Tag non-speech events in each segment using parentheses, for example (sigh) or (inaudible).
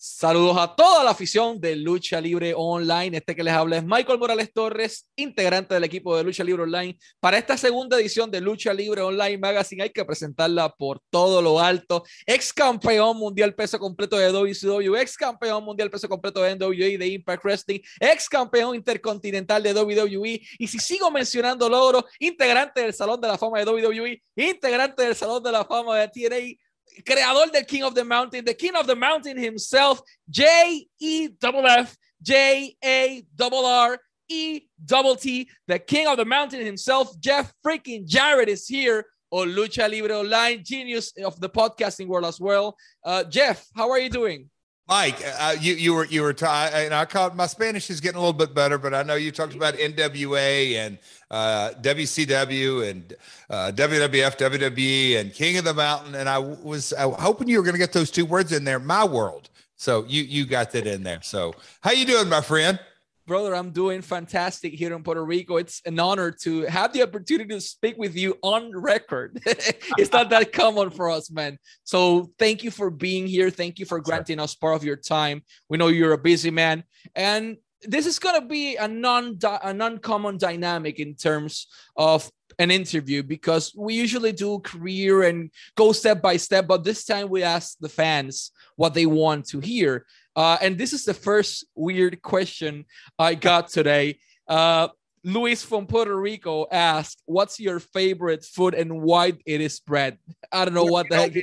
Saludos a toda la afición de Lucha Libre Online. Este que les habla es Michael Morales Torres, integrante del equipo de Lucha Libre Online. Para esta segunda edición de Lucha Libre Online Magazine hay que presentarla por todo lo alto. Ex campeón mundial peso completo de WCW, ex campeón mundial peso completo de NWA de Impact Wrestling, ex campeón intercontinental de WWE. Y si sigo mencionando logros, integrante del Salón de la Fama de WWE, integrante del Salón de la Fama de TNA creador del King of the Mountain, the King of the Mountain himself, J E double F, J A double R E double T, the King of the Mountain himself, Jeff freaking Jarrett is here on Lucha Libre Online, genius of the podcasting world as well. Uh, Jeff, how are you doing? Mike, uh, you you were you were and I caught my Spanish is getting a little bit better, but I know you talked about NWA and uh, WCW and uh, WWF, WWE, and King of the Mountain, and I was I hoping you were going to get those two words in there. My world, so you you got that in there. So how you doing, my friend? Brother, I'm doing fantastic here in Puerto Rico. It's an honor to have the opportunity to speak with you on record. (laughs) it's not that common for us, man. So thank you for being here. Thank you for granting sure. us part of your time. We know you're a busy man, and this is going to be a non an uncommon dynamic in terms of an interview because we usually do career and go step by step but this time we ask the fans what they want to hear uh, and this is the first weird question I got today. Uh, Luis from Puerto Rico asked, "What's your favorite food and why it is bread?" I don't know what the heck.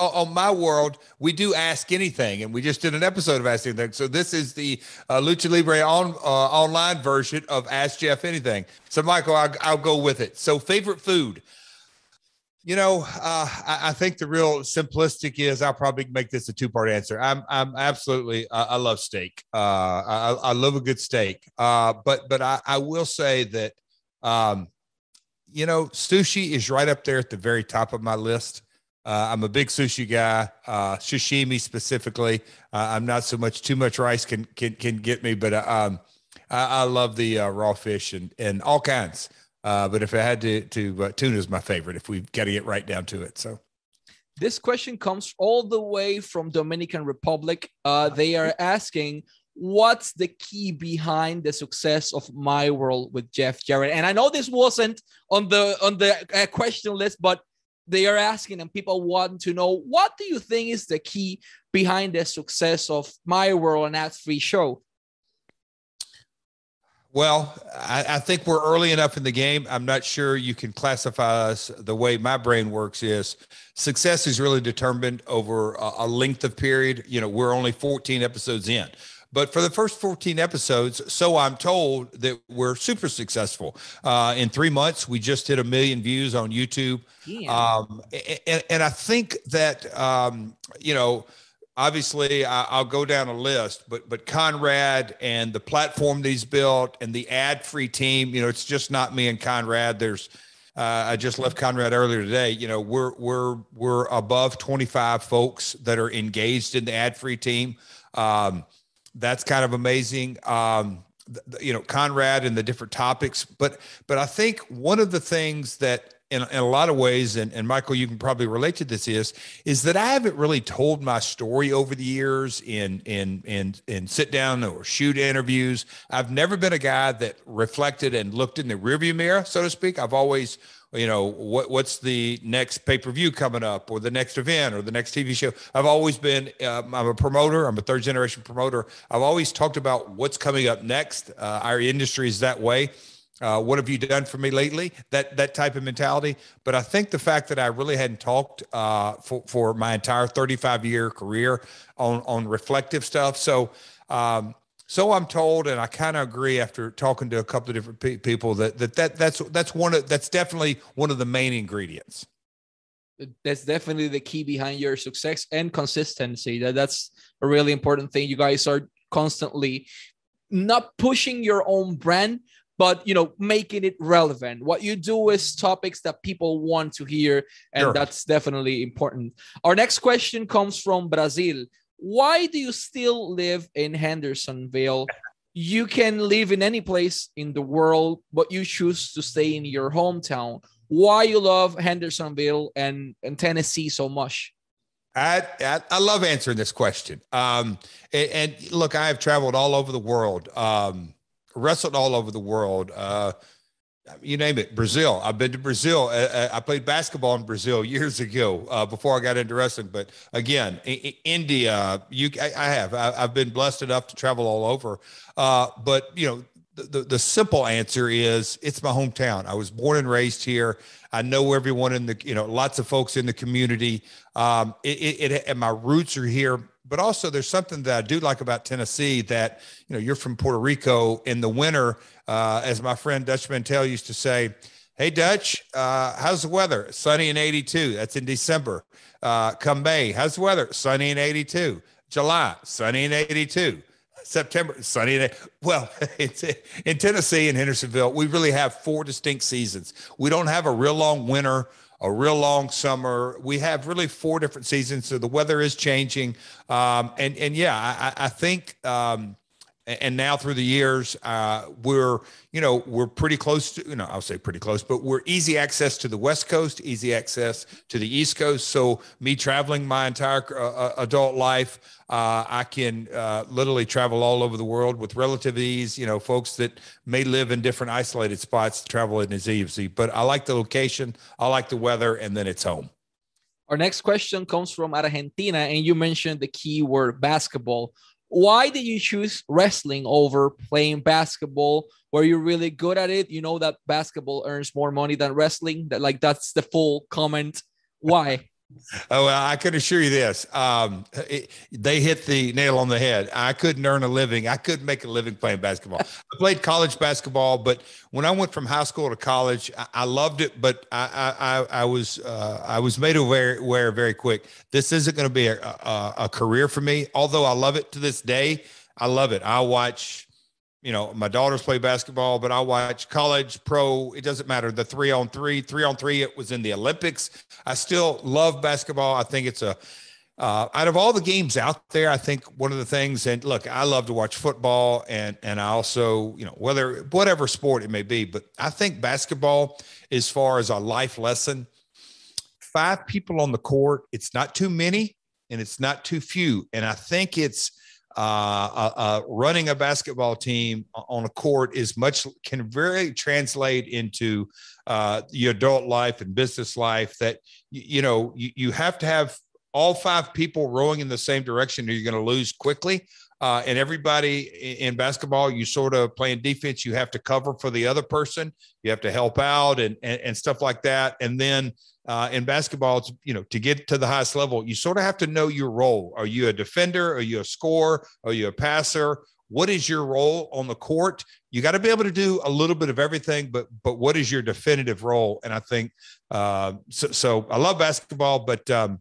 On my world, we do ask anything, and we just did an episode of Ask Anything. So this is the uh, Lucha Libre on uh, online version of Ask Jeff Anything. So Michael, I'll, I'll go with it. So favorite food. You know, uh, I, I, think the real simplistic is I'll probably make this a two part answer. I'm I'm absolutely uh, I love steak. Uh, I, I love a good steak. Uh, but but I, I will say that um, you know sushi is right up there at the very top of my list. Uh, I'm a big sushi guy, uh, sashimi specifically. I'm not so much too much rice can can can get me, but um, I, I love the raw fish and and all kinds. Uh, but if I had to, to uh, tuna is my favorite. If we've got to get right down to it, so. This question comes all the way from Dominican Republic. Uh, they are asking, what's the key behind the success of My World with Jeff Jarrett? And I know this wasn't on the on the uh, question list, but they are asking, and people want to know, what do you think is the key behind the success of My World and Ad Free Show? Well, I, I, think we're early enough in the game. I'm not sure you can classify us the way my brain works is success is really determined over a, a length of period. You know, we're only 14 episodes in. But for the first 14 episodes, so I'm told that we're super successful. Uh, in three months, we just hit a million views on YouTube. Um, and, and, I think that, um, you know, obviously I, will go down a list, but but Conrad and the platform that he's built and the ad free team, you know, it's just not me and Conrad. There's uh, I just left Conrad earlier today. You know, we're we're we're above 25 folks that are engaged in the ad free team. Um, that's kind of amazing. Um, you know, Conrad and the different topics, but but I think one of the things that in, in a lot of ways, and, and Michael, you can probably relate to this is, is that I haven't really told my story over the years in, in, in, in sit down or shoot interviews. I've never been a guy that reflected and looked in the rearview mirror, so to speak. I've always, you know, what, what's the next pay-per-view coming up or the next event or the next TV show. I've always been, uh, I'm a promoter. I'm a third generation promoter. I've always talked about what's coming up next. Uh, our industry is that way. Uh, what have you done for me lately? That that type of mentality. But I think the fact that I really hadn't talked uh, for for my entire 35 year career on on reflective stuff. So um, so I'm told, and I kind of agree after talking to a couple of different pe- people that, that that that's that's one of that's definitely one of the main ingredients. That's definitely the key behind your success and consistency. That that's a really important thing. You guys are constantly not pushing your own brand, but you know making it relevant. What you do is topics that people want to hear and sure. that's definitely important. Our next question comes from brazil. Why do you still live in hendersonville? You can live in any place in the world but you choose to stay in your hometown. Why you love hendersonville and, and tennessee so much? I, I, I love answering this question. Um, and, and, look, I have traveled all over the world, um, wrestled all over the world. Uh, you name it, Brazil. I've been to Brazil. Uh, uh I played basketball in Brazil years ago uh, before I got into wrestling. But again, I- I- India, you, I, I have. I, have been blessed enough to travel all over. Uh, but you know, the, the simple answer is it's my hometown. I was born and raised here. I know everyone in the, you know, lots of folks in the community. Um, it, it, it, and my roots are here. But also, there's something that I do like about Tennessee that, you know, you're from Puerto Rico in the winter, uh, as my friend Dutch Mantell used to say, Hey, Dutch, uh, how's the weather? Sunny and 82. That's in December. Uh, come May, how's the weather? Sunny and 82. July, sunny and 82. September, sunny day. Well, (laughs) it's in Tennessee and Hendersonville. We really have four distinct seasons. We don't have a real long winter, a real long summer. We have really four different seasons. So the weather is changing. Um, and and yeah, I, I think um, and now through the years uh, we're you know we're pretty close to you know i'll say pretty close but we're easy access to the west coast easy access to the east coast. So me traveling my entire uh, uh adult life uh, i can uh, literally travel all over the world with relative ease you know folks that may live in different isolated spots travel in is easy. But i like the location i like the weather and then it's home. Our next question comes from argentina and you mentioned the keyword basketball why did you choose wrestling over playing basketball? Were you really good at it? You know that basketball earns more money than wrestling? That like that's the full comment. Why Oh, well, I can assure you this. Um, it, they hit the nail on the head. I couldn't earn a living. I couldn't make a living playing basketball. I played college basketball, but when I went from high school to college, I, I loved it, but I, I, I was, uh, I was made aware, aware very quick. This isn't going to be a, a, a career for me. Although I love it to this day. I love it. I watch you know, my daughters play basketball, but I watch college, pro. It doesn't matter. The three on three, three on three, it was in the Olympics. I still love basketball. I think it's a, uh, out of all the games out there, I think one of the things, and look, I love to watch football and, and I also, you know, whether, whatever sport it may be, but I think basketball, as far as a life lesson, five people on the court, it's not too many and it's not too few. And I think it's, uh, uh, uh, running a basketball team on a court is much can very translate into uh, your adult life and business life. That you, know you, you have to have all five people rowing in the same direction, or you're going to lose quickly. Uh, and everybody in basketball, you sort of playing defense, you have to cover for the other person, you have to help out and, and, and stuff like that. And then uh, in basketball, it's, you know, to get to the highest level, you sort of have to know your role. Are you a defender? Are you a scorer? Are you a passer? What is your role on the court? You got to be able to do a little bit of everything, but but what is your definitive role? And I think uh, so. So I love basketball, but um,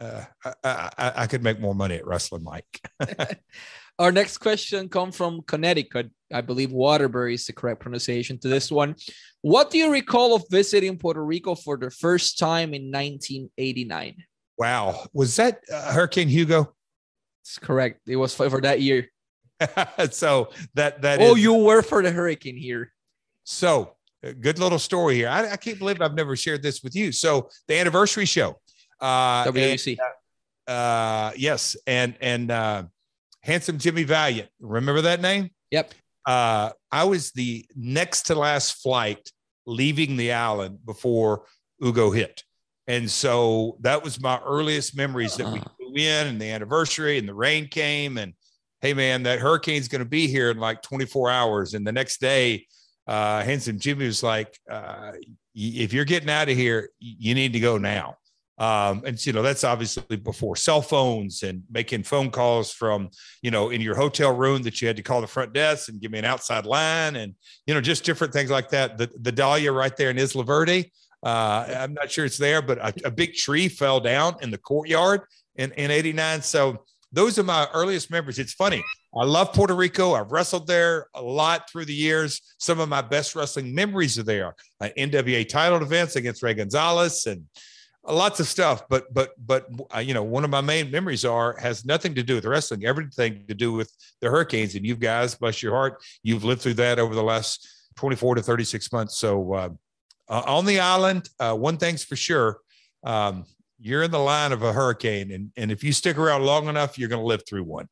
uh, I, I, I, could make more money at wrestling, Mike. (laughs) (laughs) Our next question comes from Connecticut. I believe Waterbury is the correct pronunciation to this one. What do you recall of visiting Puerto Rico for the first time in 1989? Wow. Was that uh, Hurricane Hugo? It's correct. It was for that year. (laughs) so that that oh, is, you were for the hurricane here. So good little story here. I, I can't believe I've never shared this with you. So the anniversary show uh, WWC. And, uh, yes, and and uh, handsome Jimmy Valiant. Remember that name? Yep. Uh, I was the next to last flight leaving the island before Hugo hit. And so that was my earliest memories that we uh-huh. flew in and the anniversary and the rain came and hey man, that hurricane's going to be here in like 24 hours. And the next day, uh, Handsome Jimmy was like, uh, if you're getting out of here, you need to go now. Um, and you know that's obviously before cell phones and making phone calls from you know in your hotel room that you had to call the front desk and give me an outside line and you know just different things like that. The the Dahlia right there in Isla Verde. Uh, I'm not sure it's there, but a, a, big tree fell down in the courtyard in in '89. So those are my earliest memories. It's funny. I love Puerto Rico. I've wrestled there a lot through the years. Some of my best wrestling memories are there. Uh, NWA title events against Ray Gonzalez and lots of stuff but but but uh, you know one of my main memories are has nothing to do with wrestling everything to do with the hurricanes and you guys bless your heart you've lived through that over the last 24 to 36 months so uh, uh, on the island uh, one thing's for sure um, you're in the line of a hurricane, and and if you stick around long enough, you're going to live through one.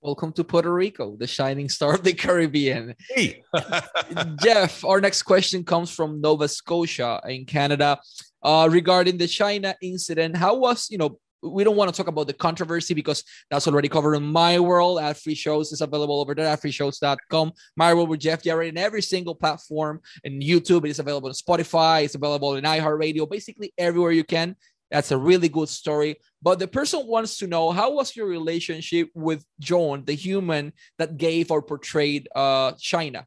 Welcome to Puerto Rico, the shining star of the Caribbean. Hey. (laughs) Jeff, our next question comes from Nova Scotia in Canada uh, regarding the Chyna incident. How was, you know, we don't want to talk about the controversy because that's already covered in my world at free shows is available over there at freeshows.com my world with jeff jarrett in every single platform in youtube it is available on spotify it's available in iheartradio basically everywhere you can that's a really good story. But the person wants to know how was your relationship with Joan, the human that gave or portrayed uh, Chyna?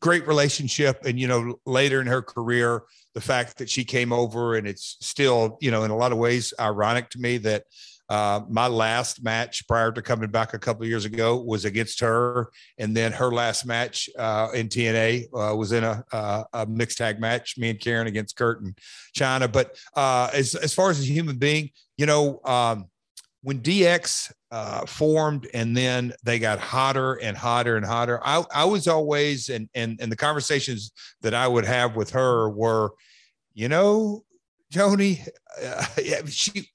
Great relationship. And, you know, later in her career, the fact that she came over and it's still, you know, in a lot of ways ironic to me that uh, my last match prior to coming back a couple years ago was against her, and then her last match uh, in TNA uh, was in a, a, mixed tag match, me and Karen against Kurt and Chyna. But uh, as as far as a human being, you know, um, when DX uh, formed and then they got hotter and hotter and hotter, I, I was always and and and the conversations that I would have with her were, you know, Joanie, uh, (laughs) she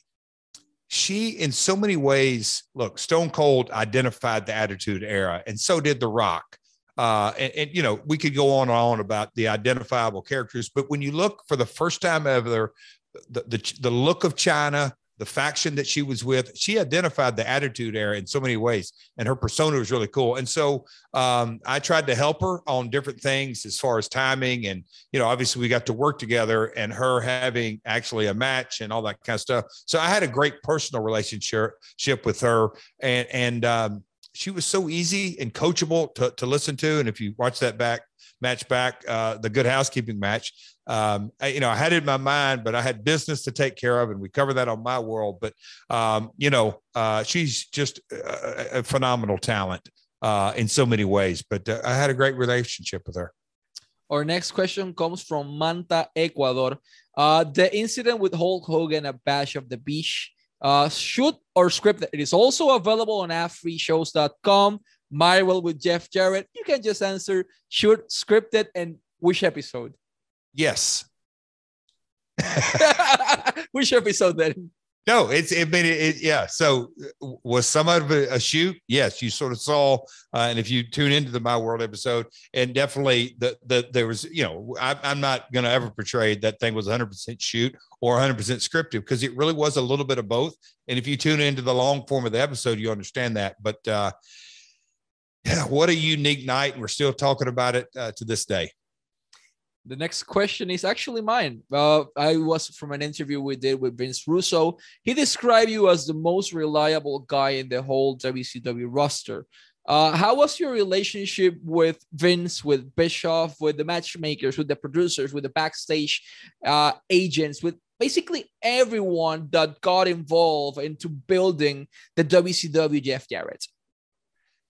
she in so many ways look stone cold identified the attitude era and so did the rock. Uh, and, and, you know we could go on and on about the identifiable characters but when you look for the first time ever the, the, the look of Chyna the faction that she was with. She identified the attitude era in so many ways, and her persona was really cool. And so um, I tried to help her on different things as far as timing, and you know, obviously we got to work together, and her having actually a match and all that kind of stuff. So I had a great personal relationship with her, and and um, she was so easy and coachable to, to listen to. And if you watch that back match back, uh, the Good Housekeeping match, um, I, you know, I had it in my mind, but I had business to take care of, and we cover that on my world. But um, you know, uh, she's just a, a phenomenal talent uh, in so many ways. But uh, I had a great relationship with her. Our next question comes from Manta, Ecuador. Uh, the incident with Hulk Hogan at Bash at the Beach, uh, shoot or script. It is also available on adfreeshows.com. My World with Jeff Jarrett. You can just answer shoot, scripted, and which episode. Yes. Which episode then? No, it's it made it, it, yeah. So was some of it a shoot? Yes, you sort of saw, uh, and if you tune into the My World episode, and definitely the the there was you know I, I'm not going to ever portray that thing was 100 percent shoot or 100 percent scripted because it really was a little bit of both. And if you tune into the long form of the episode, you understand that. But uh, yeah, what a unique night, and we're still talking about it uh, to this day. The next question is actually mine. Uh, I was from an interview we did with Vince Russo. He described you as the most reliable guy in the whole WCW roster. Uh, how was your relationship with Vince, with Bischoff, with the matchmakers, with the producers, with the backstage uh, agents, with basically everyone that got involved into building the WCW Jeff Jarrett?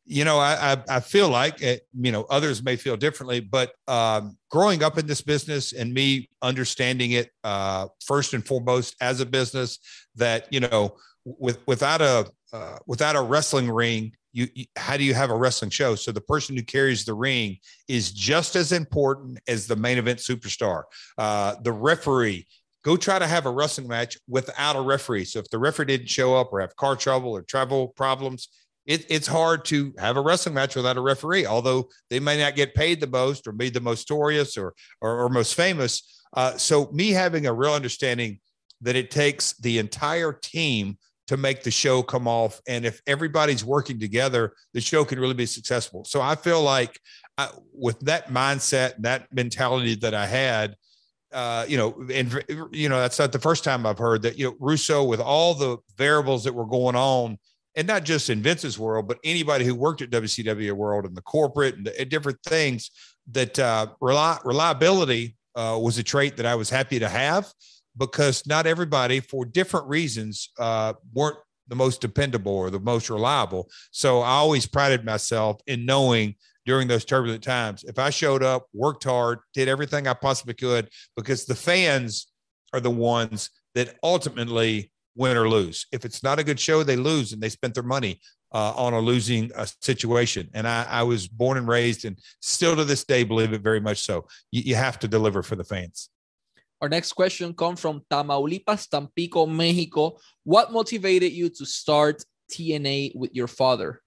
You know, I, I, I feel like it, you know others may feel differently, but um, growing up in this business and me understanding it uh, first and foremost as a business that you know with without a uh, without a wrestling ring, you, you, how do you have a wrestling show? So the person who carries the ring is just as important as the main event superstar. Uh, the referee go try to have a wrestling match without a referee. So if the referee didn't show up or have car trouble or travel problems, it, it's hard to have a wrestling match without a referee, although they may not get paid the most or be the most notorious or, or, or most famous. Uh, so, me having a real understanding that it takes the entire team to make the show come off. And if everybody's working together, the show can really be successful. So, I feel like I, uh, with that mindset, and that mentality that I had, uh, you know, and you know, that's not the first time I've heard that. You know, Russo, with all the variables that were going on, and not just in Vince's world, but anybody who worked at WCW world and the corporate and, the, different things that uh, reli- reliability uh, was a trait that I was happy to have because not everybody, for different reasons, uh, weren't the most dependable or the most reliable. So I always prided myself in knowing during those turbulent times if I showed up, worked hard, did everything I possibly could, because the fans are the ones that ultimately win or lose. If it's not a good show, they lose and they spent their money uh, on a losing uh, situation. And I, I, was born and raised and still to this day believe it very much so. You, you have to deliver for the fans. Our next question comes from Tamaulipas, Tampico, Mexico. What motivated you to start TNA with your father?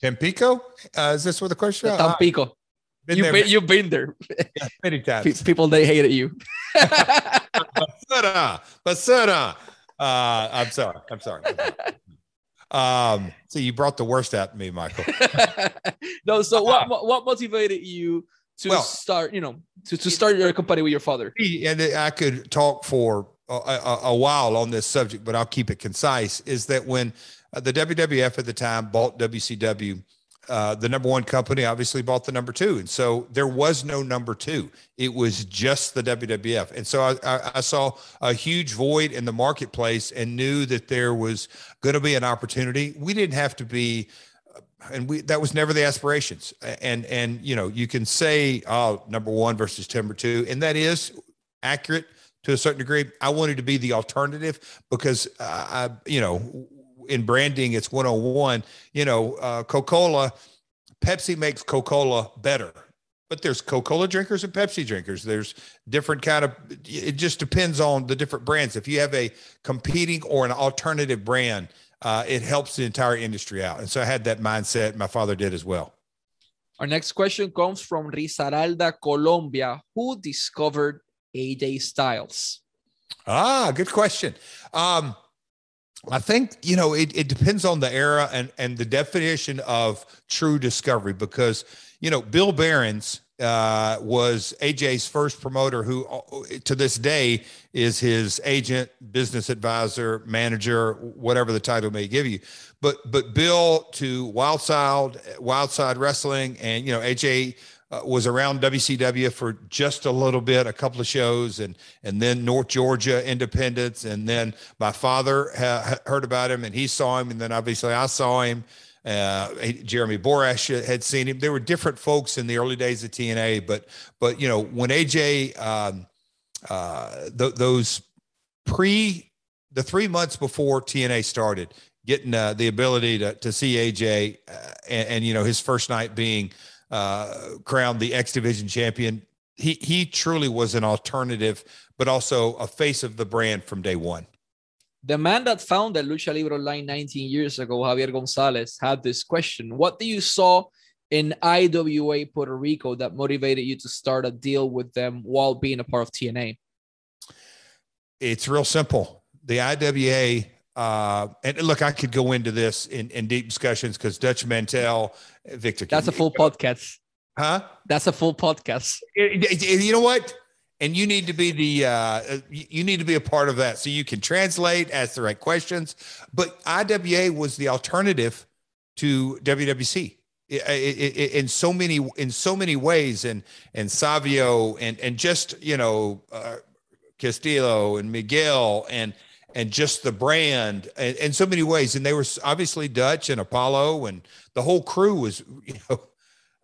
Tampico? Uh, is this what the question? is? Tampico. Been you've, been, you've been there. Yeah, many times. People, they hated you. (laughs) (laughs) Basura, basura. Uh, I'm sorry. I'm sorry. Um, so you brought the worst out of me, Michael. (laughs) no, so what what motivated you to well, start, you know, to, to start your company with your father? And I could talk for a, a, a while on this subject, but I'll keep it concise. Is that when uh, the WWF at the time bought WCW, uh, the number one company obviously bought the number two. And so there was no number two. It was just the WWF. And so I, I, I saw a huge void in the marketplace and knew that there was going to be an opportunity. We didn't have to be, and we, that was never the aspirations. And, and, you know, you can say, oh, number one versus number two, and that is accurate to a certain degree. I wanted to be the alternative because uh, I, you know, in branding, it's 101. You know, uh, Coca Cola, Pepsi makes Coca Cola better, but there's Coca Cola drinkers and Pepsi drinkers. There's different kind of. It just depends on the different brands. If you have a competing or an alternative brand, uh, it helps the entire industry out. And so I had that mindset. My father did as well. Our next question comes from Risaralda, Colombia. Who discovered AJ Styles? Ah, good question. Um, I think you know it, it depends on the era and and the definition of true discovery because you know Bill Behrens uh, was AJ's first promoter, who uh, to this day is his agent, business advisor, manager, whatever the title may give you. But but Bill to Wildside, Wildside Wrestling, and you know AJ uh, was around WCW for just a little bit, a couple of shows, and and then North Georgia Independence, and then my father ha- heard about him and he saw him, and then obviously I saw him. Uh, Jeremy Borash had seen him. There were different folks in the early days of TNA, but but you know when AJ um, uh, th- those pre the three months before TNA started, getting uh, the ability to to see AJ uh, and, and you know his first night being uh, crowned the X Division champion. He he truly was an alternative, but also a face of the brand from day one. The man that founded Lucha Libre Online 19 years ago, Javier Gonzalez, had this question: What do you saw in IWA Puerto Rico that motivated you to start a deal with them while being a part of TNA? It's real simple. The IWA uh, and look, I could go into this in, in deep discussions because Dutch Mantell, Victor. That's a full podcast. Huh? That's a full podcast. You know what? And you need to be the uh, you need to be a part of that so you can translate, ask the right questions. But IWA was the alternative to WWC in so many in so many ways, and and Savio and and just you know uh, Castillo and Miguel and and just the brand in, in so many ways. And they were obviously Dutch and Apollo, and the whole crew was, (laughs) you know,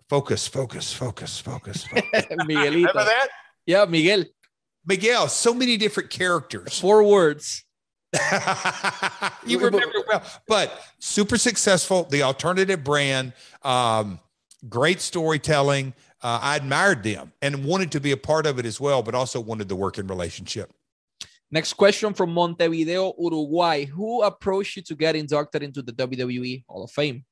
focus, focus, focus, focus. focus. (laughs) Miguelito. Remember that? Yeah, Miguel. Miguel, so many different characters. Four words. (laughs) you remember well, but super successful. The alternative brand, um, great storytelling. Uh, I admired them and wanted to be a part of it as well, but also wanted the working relationship. Next question from Montevideo, Uruguay. Who approached you to get inducted into the WWE Hall of Fame?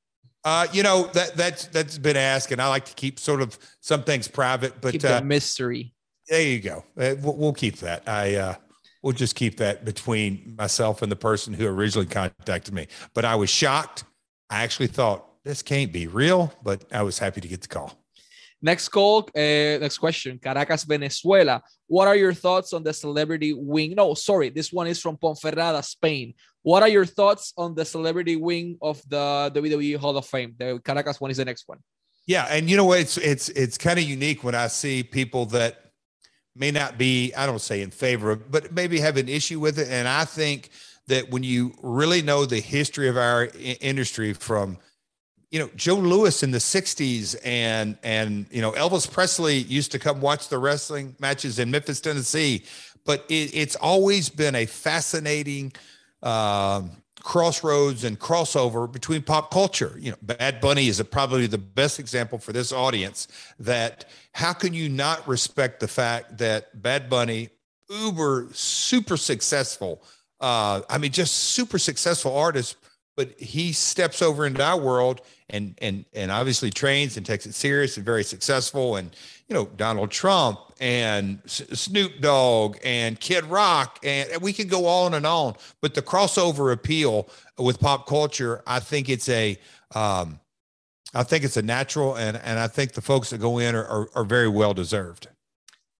Uh, you know that that's that's been asked, and I like to keep sort of some things private, but keep uh, mystery. There you go. Uh, we'll, we'll, keep that. I uh, we'll just keep that between myself and the person who originally contacted me. But I was shocked. I actually thought this can't be real, but I was happy to get the call. Next call, uh, next question. Caracas, Venezuela. What are your thoughts on the celebrity wing? No, sorry, this one is from Ponferrada, Spain. What are your thoughts on the celebrity wing of the WWE Hall of Fame? The Caracas one is the next one. Yeah, and you know what? It's it's it's kind of unique when I see people that may not be, I don't say in favor of, but maybe have an issue with it. And I think that when you really know the history of our industry from you know Joe Louis in the '60s, and and you know Elvis Presley used to come watch the wrestling matches in Memphis, Tennessee. But it, it's always been a fascinating um, crossroads and crossover between pop culture. You know, Bad Bunny is a, probably the best example for this audience. That how can you not respect the fact that Bad Bunny uber super successful. Uh, I mean, just super successful artist. But he steps over into our world and and and obviously trains and takes it serious and very successful. And you know, Donald Trump and Snoop Dogg and Kid Rock, and, and we could go on and on. But the crossover appeal with pop culture, I think it's a um, I think it's a natural, and and I think the folks that go in are, are, are very well deserved.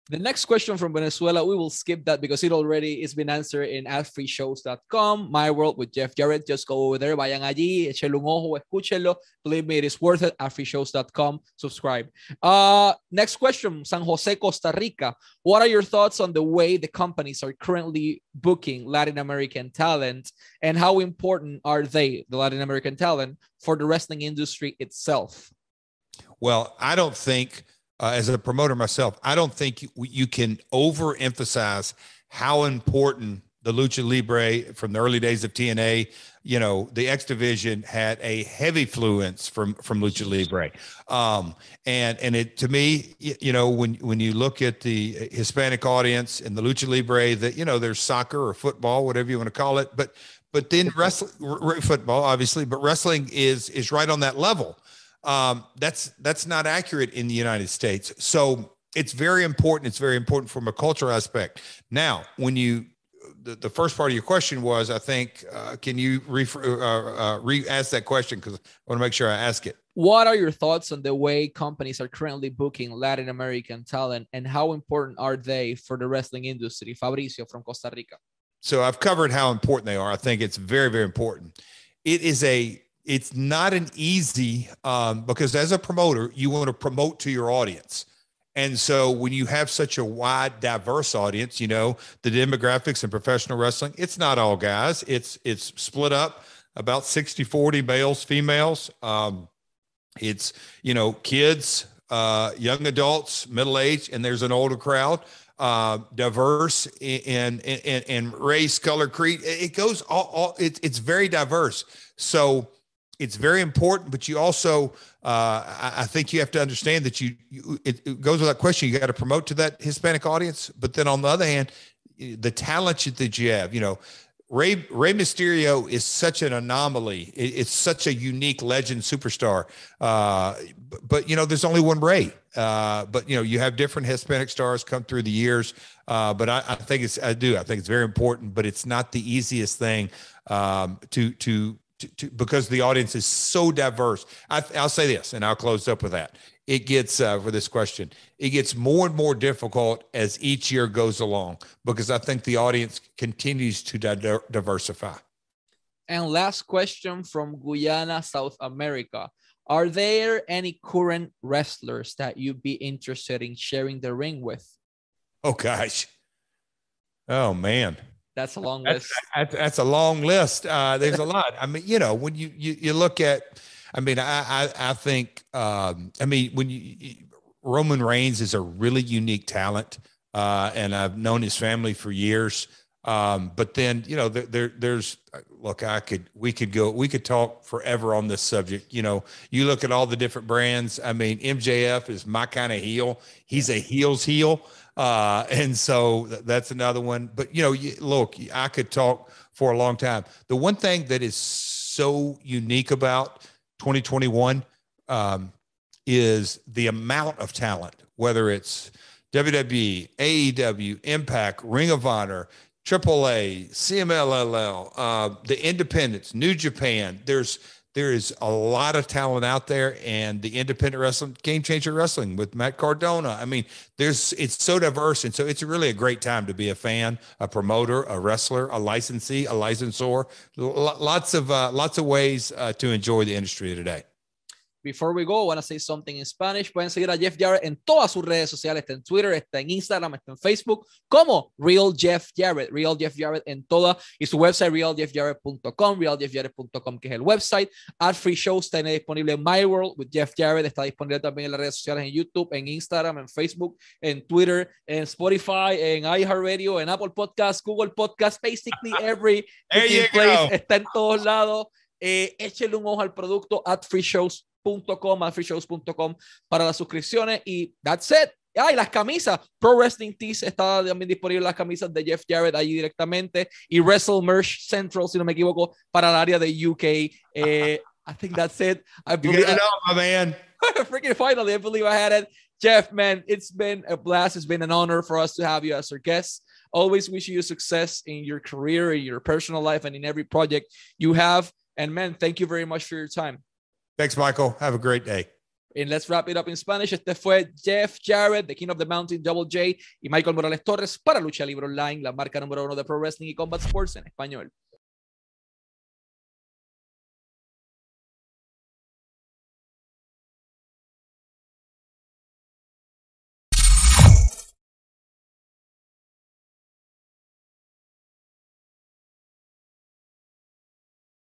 The next question from Venezuela, we will skip that because it already has been answered in adfreeshows.com. My World with Jeff Jarrett. Just go over there, vayan allí, échale un ojo, escúchenlo. Believe me, it is worth it. Adfreeshows.com. Subscribe. Uh, next question, San Jose, Costa Rica. What are your thoughts on the way the companies are currently booking Latin American talent and how important are they, the Latin American talent, for the wrestling industry itself? Well, I don't think – uh, as a promoter myself, I don't think you, you can overemphasize how important the lucha libre from the early days of TNA, you know, the X division had a heavy influence from from lucha libre, um, and and it to me, you know, when when you look at the Hispanic audience and the lucha libre, that you know, there's soccer or football, whatever you want to call it, but but then wrestling, football, obviously, but wrestling is is right on that level um, that's that's not accurate in the United States. So it's very important. It's very important from a cultural aspect. Now, when you the, the first part of your question was, I think, uh, can you re uh, uh, re ask that question because I want to make sure I ask it. What are your thoughts on the way companies are currently booking Latin American talent, and how important are they for the wrestling industry? Fabricio from Costa Rica. So I've covered how important they are. I think it's very, very important. It is a it's not an easy um, because as a promoter, you want to promote to your audience. And so when you have such a wide, diverse audience, you know, the demographics in professional wrestling, it's not all guys. It's it's split up about 60, 40 males, females. Um, it's, you know, kids, uh, young adults, middle age, and there's an older crowd. Uh, diverse in, in, in, race, color, creed. It goes all, all it, it's very diverse. So it's very important, but you also, uh, I, think you have to understand that you, you it, it, goes without question. You got to promote to that Hispanic audience, but then on the other hand, the talent that you have, you know, Ray Rey Mysterio is such an anomaly. It, it's such a unique legend superstar. Uh, but, but, you know, there's only one Rey. Uh, but you know, you have different Hispanic stars come through the years. Uh, but I, I, think it's I do I think it's very important, but it's not the easiest thing um, to to to, to, because the audience is so diverse. I, will say this, and I'll close up with that. It gets uh, for this question. It gets more and more difficult as each year goes along because I think the audience continues to di- diversify. And last question from Guyana, South America. Are there any current wrestlers that you'd be interested in sharing the ring with? Oh gosh. Oh man. That's a long that's, list. That's, that's a long list. Uh, there's a lot. I mean, you know, when you you, you look at, I mean, I I, I think, um, I mean, when you, Roman Reigns is a really unique talent, uh, and I've known his family for years. Um, but then, you know, there, there, there's look, I could, we could go, we could talk forever on this subject. You know, you look at all the different brands. I mean, MJF is my kind of heel. He's a heel's heel. Uh, and so that's another one. But you know, look, I could talk for a long time. The one thing that is so unique about 2021 um, is the amount of talent, whether it's WWE, AEW, Impact, Ring of Honor, AAA, CMLL, uh, the Independents, New Japan. There's there is a lot of talent out there and the independent wrestling game changer wrestling with matt cardona. I mean there's it's so diverse and so it's really a great time to be a fan a promoter a wrestler a licensee a licensor. Lots of uh, lots of ways uh, to enjoy the industry today Before we go, I want to say something in Spanish. Pueden seguir a Jeff Jarrett en todas sus redes sociales. Está en Twitter, está en Instagram, está en Facebook, como Real Jeff Jarrett. Real Jeff Jarrett en toda. Y su website, realjeffjarrett.com, realjeffjarrett.com, que es el website. Ad Free Shows está disponible en My World with Jeff Jarrett. Está disponible también en las redes sociales, en YouTube, en Instagram, en Facebook, en Twitter, en Spotify, en iHeartRadio, en Apple Podcasts, Google Podcasts, basically (laughs) every place. Está en todos lados. Eh, un ojo al producto at free shows freeshows.com, freeshows.com para las suscripciones y that's it. Ah, y las camisas. Pro Wrestling Tees está también disponible las camisas de Jeff Jarrett allí directamente. Y Wrestle Merch Central, si no me equivoco, para el área de UK. Eh, I think that's it. I believe, you know, my man. (laughs) freaking finally, I believe I had it. Jeff, man, it's been a blast. It's been an honor for us to have you as our guest. Always wish you success in your career, in your personal life, and in every project you have. And man, thank you very much for your time. Thanks, Michael. Have a great day. And let's wrap it up in Spanish. Este fue Jeff Jarrett, The King of the Mountain, Double J, y Michael Morales Torres para Lucha Libre Online, la marca número uno de Pro Wrestling y Combat Sports en español.